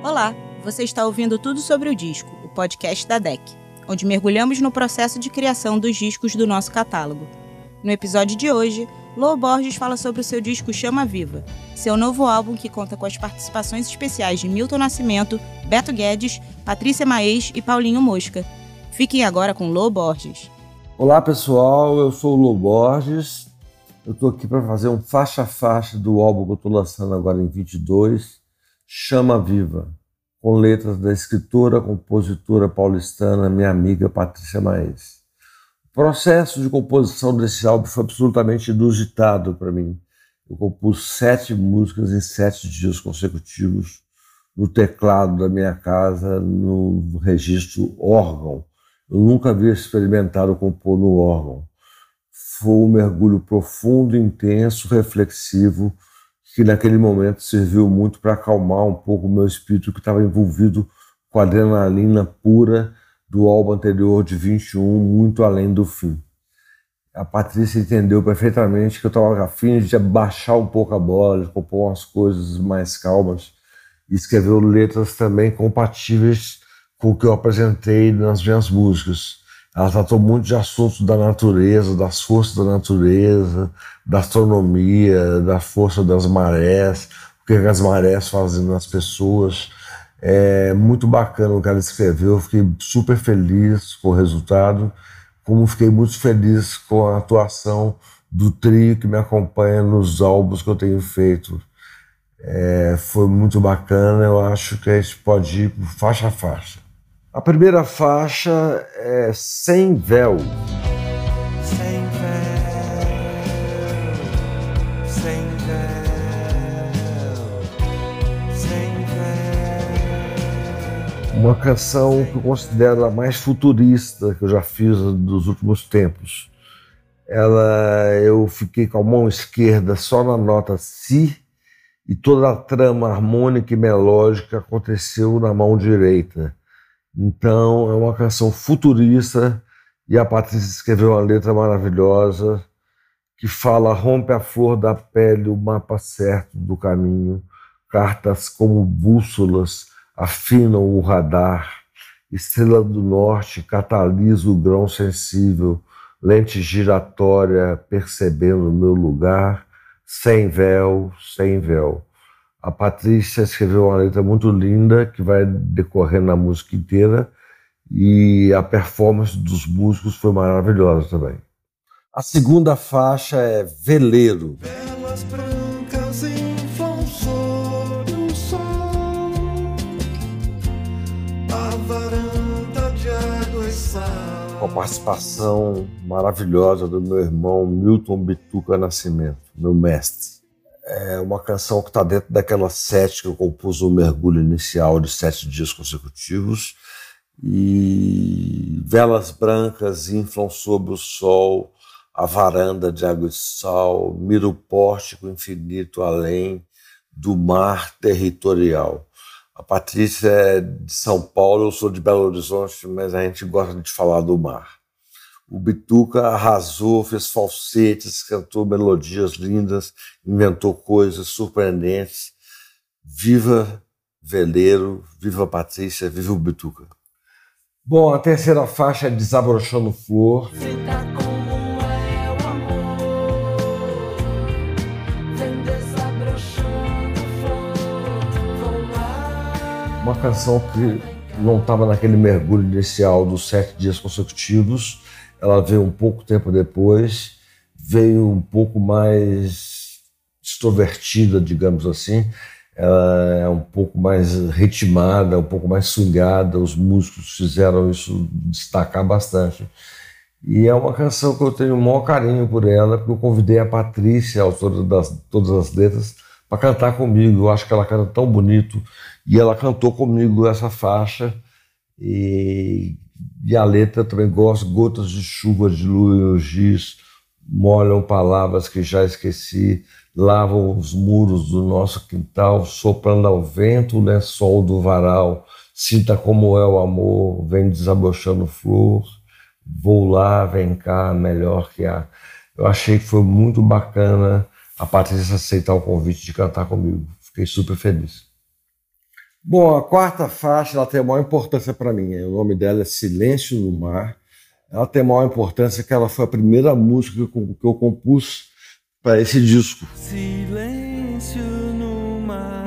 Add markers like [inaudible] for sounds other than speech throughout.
Olá, você está ouvindo tudo sobre o disco, o podcast da DEC, onde mergulhamos no processo de criação dos discos do nosso catálogo. No episódio de hoje, Lô Borges fala sobre o seu disco Chama Viva, seu novo álbum que conta com as participações especiais de Milton Nascimento, Beto Guedes, Patrícia Maes e Paulinho Mosca. Fiquem agora com Lô Borges. Olá pessoal, eu sou o Lô Borges. Eu estou aqui para fazer um faixa a faixa do álbum que eu estou lançando agora em 22, Chama Viva, com letras da escritora, compositora paulistana, minha amiga Patrícia Maes. O processo de composição desse álbum foi absolutamente inusitado para mim. Eu compus sete músicas em sete dias consecutivos no teclado da minha casa, no registro órgão, eu nunca havia experimentado compor no órgão. Foi um mergulho profundo, intenso, reflexivo, que naquele momento serviu muito para acalmar um pouco o meu espírito que estava envolvido com a adrenalina pura do álbum anterior de 21, muito além do fim. A Patrícia entendeu perfeitamente que eu estava afim de baixar um pouco a bola, de compor umas coisas mais calmas e escreveu letras também compatíveis com o que eu apresentei nas minhas músicas. Ela tratou muito de assuntos da natureza, das forças da natureza, da astronomia, da força das marés, o que as marés fazem nas pessoas. É muito bacana o que ela escreveu, eu fiquei super feliz com o resultado, como fiquei muito feliz com a atuação do trio que me acompanha nos álbuns que eu tenho feito. É, foi muito bacana, eu acho que a gente pode ir faixa a faixa. A primeira faixa é Sem Véu. Sem véu, sem véu, sem véu. Uma canção que eu considero a mais futurista que eu já fiz dos últimos tempos. Ela, eu fiquei com a mão esquerda só na nota Si e toda a trama harmônica e melódica aconteceu na mão direita. Então, é uma canção futurista e a Patrícia escreveu uma letra maravilhosa que fala: rompe a flor da pele, o mapa certo do caminho, cartas como bússolas afinam o radar, estrela do norte catalisa o grão sensível, lente giratória percebendo meu lugar, sem véu, sem véu. A Patrícia escreveu uma letra muito linda que vai decorrer na música inteira e a performance dos músicos foi maravilhosa também. A segunda faixa é Veleiro. Velas brancas inflam sobre o sol, a varanda de água e sal. Com a participação maravilhosa do meu irmão Milton Bituca Nascimento, meu mestre. É uma canção que está dentro daquela sete que eu compus o um mergulho inicial de sete dias consecutivos. E velas brancas inflam sobre o sol a varanda de água e sal, mira o pórtico infinito além do mar territorial. A Patrícia é de São Paulo, eu sou de Belo Horizonte, mas a gente gosta de falar do mar. O Bituca arrasou, fez falsetes, cantou melodias lindas, inventou coisas surpreendentes. Viva Veleiro, viva Patrícia, viva o Bituca. Bom, a terceira faixa é Desabrochando Flor. Uma canção que não estava naquele mergulho inicial dos sete dias consecutivos, ela veio um pouco tempo depois, veio um pouco mais extrovertida, digamos assim. Ela é um pouco mais ritmada, um pouco mais swingada. Os músicos fizeram isso destacar bastante. E é uma canção que eu tenho o maior carinho por ela, porque eu convidei a Patrícia, a autora das todas as letras, para cantar comigo. Eu acho que ela canta tão bonito. E ela cantou comigo essa faixa. E e a letra também gosto, gotas de chuva de e giz, molham palavras que já esqueci, lavam os muros do nosso quintal, soprando ao vento o lençol do varal, sinta como é o amor, vem desabrochando flor, vou lá, vem cá, melhor que há. Eu achei que foi muito bacana a Patrícia aceitar o convite de cantar comigo, fiquei super feliz. Bom, a quarta faixa ela tem a maior importância para mim. O nome dela é Silêncio no Mar. Ela tem a maior importância que ela foi a primeira música que eu, que eu compus para esse disco. Silêncio no mar.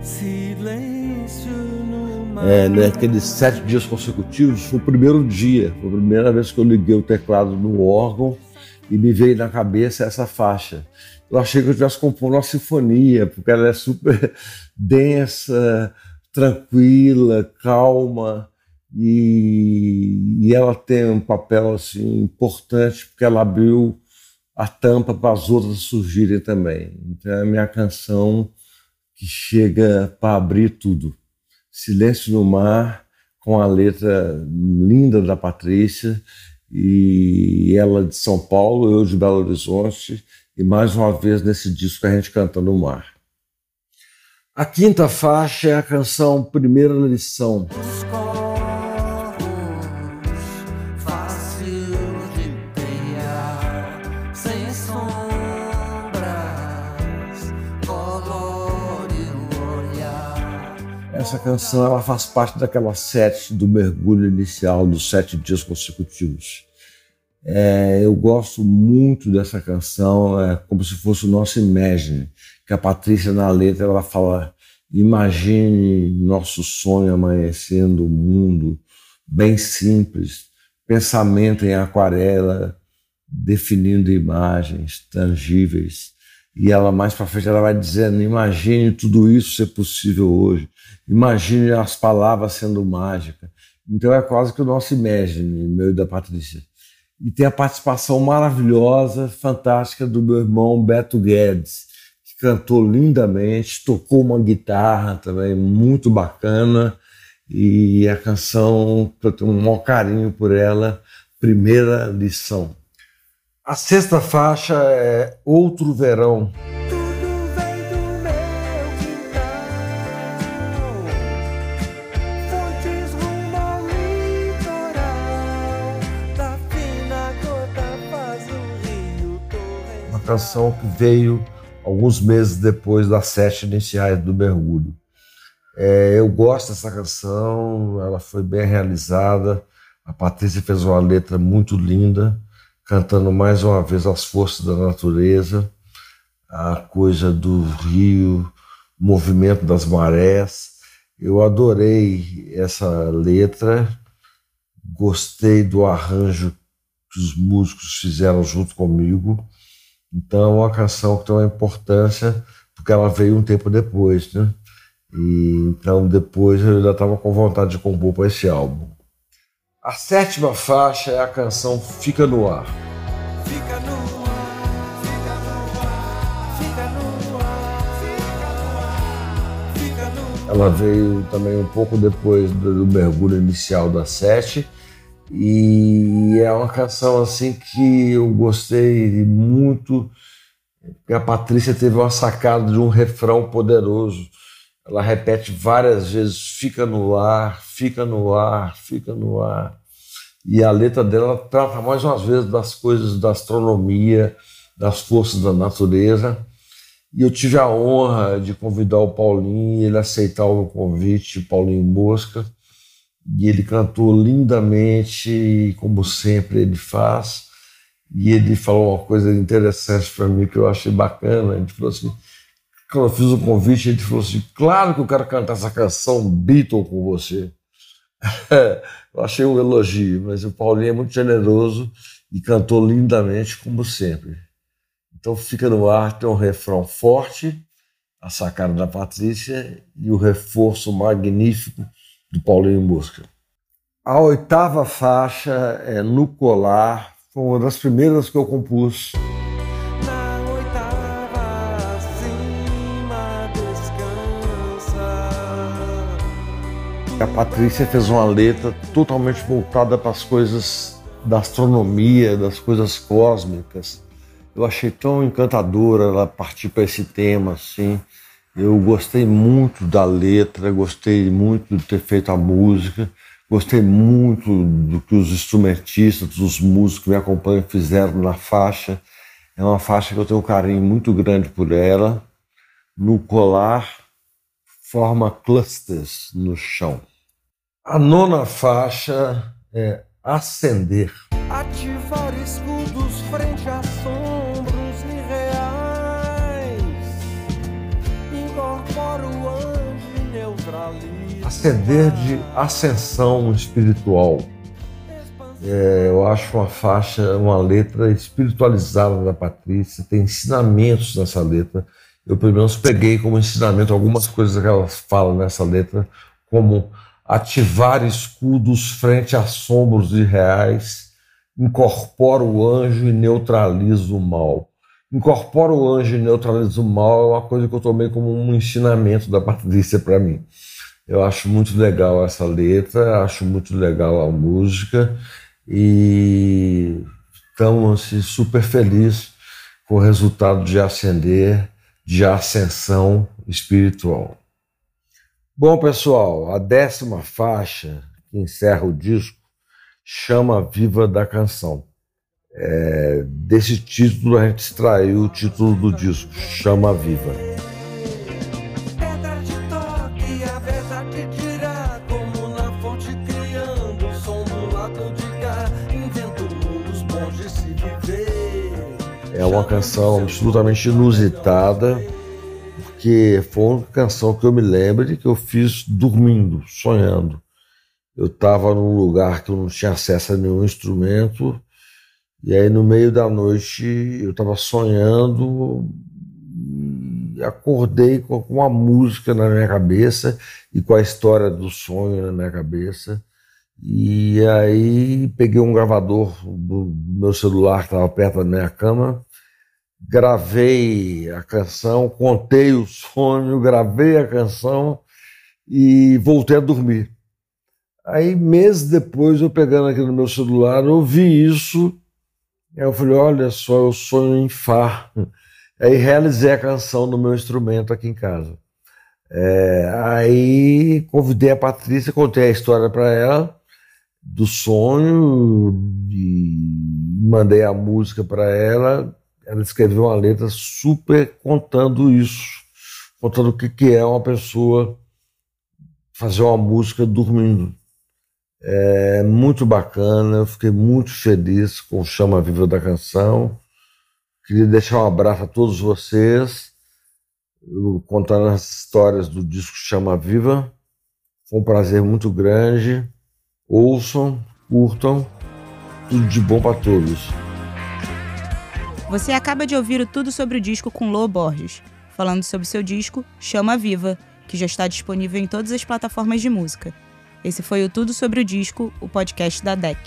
Silêncio no mar. É, naqueles sete dias consecutivos, foi o primeiro dia, foi a primeira vez que eu liguei o teclado no órgão e me veio na cabeça essa faixa. Eu achei que eu tivesse compondo uma sinfonia, porque ela é super [laughs] densa, tranquila, calma, e, e ela tem um papel assim importante, porque ela abriu a tampa para as outras surgirem também. Então é a minha canção que chega para abrir tudo. Silêncio no Mar, com a letra linda da Patrícia, e ela de São Paulo, eu de Belo Horizonte, e mais uma vez nesse disco a gente canta no mar. A quinta faixa é a canção Primeira Lição. Essa canção ela faz parte daquela sete do mergulho inicial dos sete dias consecutivos. É, eu gosto muito dessa canção, é como se fosse o nosso Imagine, que a Patrícia na letra ela fala: imagine nosso sonho amanhecendo o mundo, bem simples, pensamento em aquarela, definindo imagens tangíveis. E ela mais para frente ela vai dizendo: imagine tudo isso ser possível hoje. Imagine as palavras sendo mágica. Então é quase que o nosso Imagine, meu e da Patrícia. E tem a participação maravilhosa, fantástica do meu irmão Beto Guedes, que cantou lindamente, tocou uma guitarra também muito bacana. E a canção, eu tenho um maior carinho por ela, primeira lição. A sexta faixa é Outro Verão. Canção que veio alguns meses depois das sete iniciais do mergulho. É, eu gosto dessa canção, ela foi bem realizada. A Patrícia fez uma letra muito linda, cantando mais uma vez as forças da natureza, a coisa do rio, o movimento das marés. Eu adorei essa letra, gostei do arranjo que os músicos fizeram junto comigo. Então é uma canção que tem uma importância porque ela veio um tempo depois, né? E, então depois eu ainda estava com vontade de compor para esse álbum. A sétima faixa é a canção Fica no Ar. Fica no ar. Ela veio também um pouco depois do mergulho inicial da sete e é uma canção assim que eu gostei muito, a Patrícia teve uma sacada de um refrão poderoso. Ela repete várias vezes: fica no ar, fica no ar, fica no ar. E a letra dela trata mais uma vez das coisas da astronomia, das forças da natureza. E eu tive a honra de convidar o Paulinho, ele aceitar o convite, Paulinho Mosca e ele cantou lindamente, como sempre ele faz. E ele falou uma coisa interessante para mim que eu achei bacana. Ele falou assim: quando eu fiz o convite, ele falou assim: claro que eu quero cantar essa canção Beatle com você. [laughs] eu achei um elogio, mas o Paulinho é muito generoso e cantou lindamente, como sempre. Então fica no ar, tem um refrão forte, a sacada da Patrícia, e o reforço magnífico do Paulinho Mosca. A oitava faixa é No Colar, foi uma das primeiras que eu compus. Na oitava acima descansa. A Patrícia fez uma letra totalmente voltada para as coisas da astronomia, das coisas cósmicas. Eu achei tão encantadora ela partir para esse tema assim. Eu gostei muito da letra, gostei muito de ter feito a música, gostei muito do que os instrumentistas, os músicos que me acompanham fizeram na faixa. É uma faixa que eu tenho um carinho muito grande por ela. no colar forma clusters no chão. A nona faixa é acender. Ativar escudos frente a assombros Acender de ascensão espiritual. É, eu acho uma faixa, uma letra espiritualizada da Patrícia, tem ensinamentos nessa letra eu pelo menos peguei como ensinamento algumas coisas que ela fala nessa letra, como ativar escudos frente a assombros irreais, incorpora o anjo e neutraliza o mal. Incorpora o anjo e neutraliza o mal é uma coisa que eu tomei como um ensinamento da Patrícia para mim. Eu acho muito legal essa letra, acho muito legal a música e estamos assim, super felizes com o resultado de Ascender de ascensão espiritual. Bom, pessoal, a décima faixa que encerra o disco chama Viva da Canção. É, desse título a gente extraiu o título do disco, Chama Viva. É uma canção absolutamente inusitada, porque foi uma canção que eu me lembro que eu fiz dormindo, sonhando. Eu estava num lugar que eu não tinha acesso a nenhum instrumento, e aí no meio da noite eu estava sonhando e acordei com uma música na minha cabeça e com a história do sonho na minha cabeça. E aí peguei um gravador do meu celular que estava perto da minha cama, gravei a canção, contei o sonho, gravei a canção e voltei a dormir. Aí, meses depois, eu pegando aqui no meu celular, ouvi isso, eu falei, olha só, eu sonho em Fá. [laughs] Aí realizei a canção no meu instrumento aqui em casa. É, aí convidei a Patrícia, contei a história para ela do sonho, e mandei a música para ela. Ela escreveu uma letra super contando isso, contando o que, que é uma pessoa fazer uma música dormindo. É muito bacana, eu fiquei muito feliz com o Chama Viva da canção. Queria deixar um abraço a todos vocês, contando as histórias do disco Chama Viva. Foi um prazer muito grande ouçam, curtam, tudo de bom para todos. Você acaba de ouvir o Tudo sobre o Disco com Lô Borges, falando sobre seu disco Chama Viva, que já está disponível em todas as plataformas de música. Esse foi o Tudo sobre o Disco, o podcast da DEC.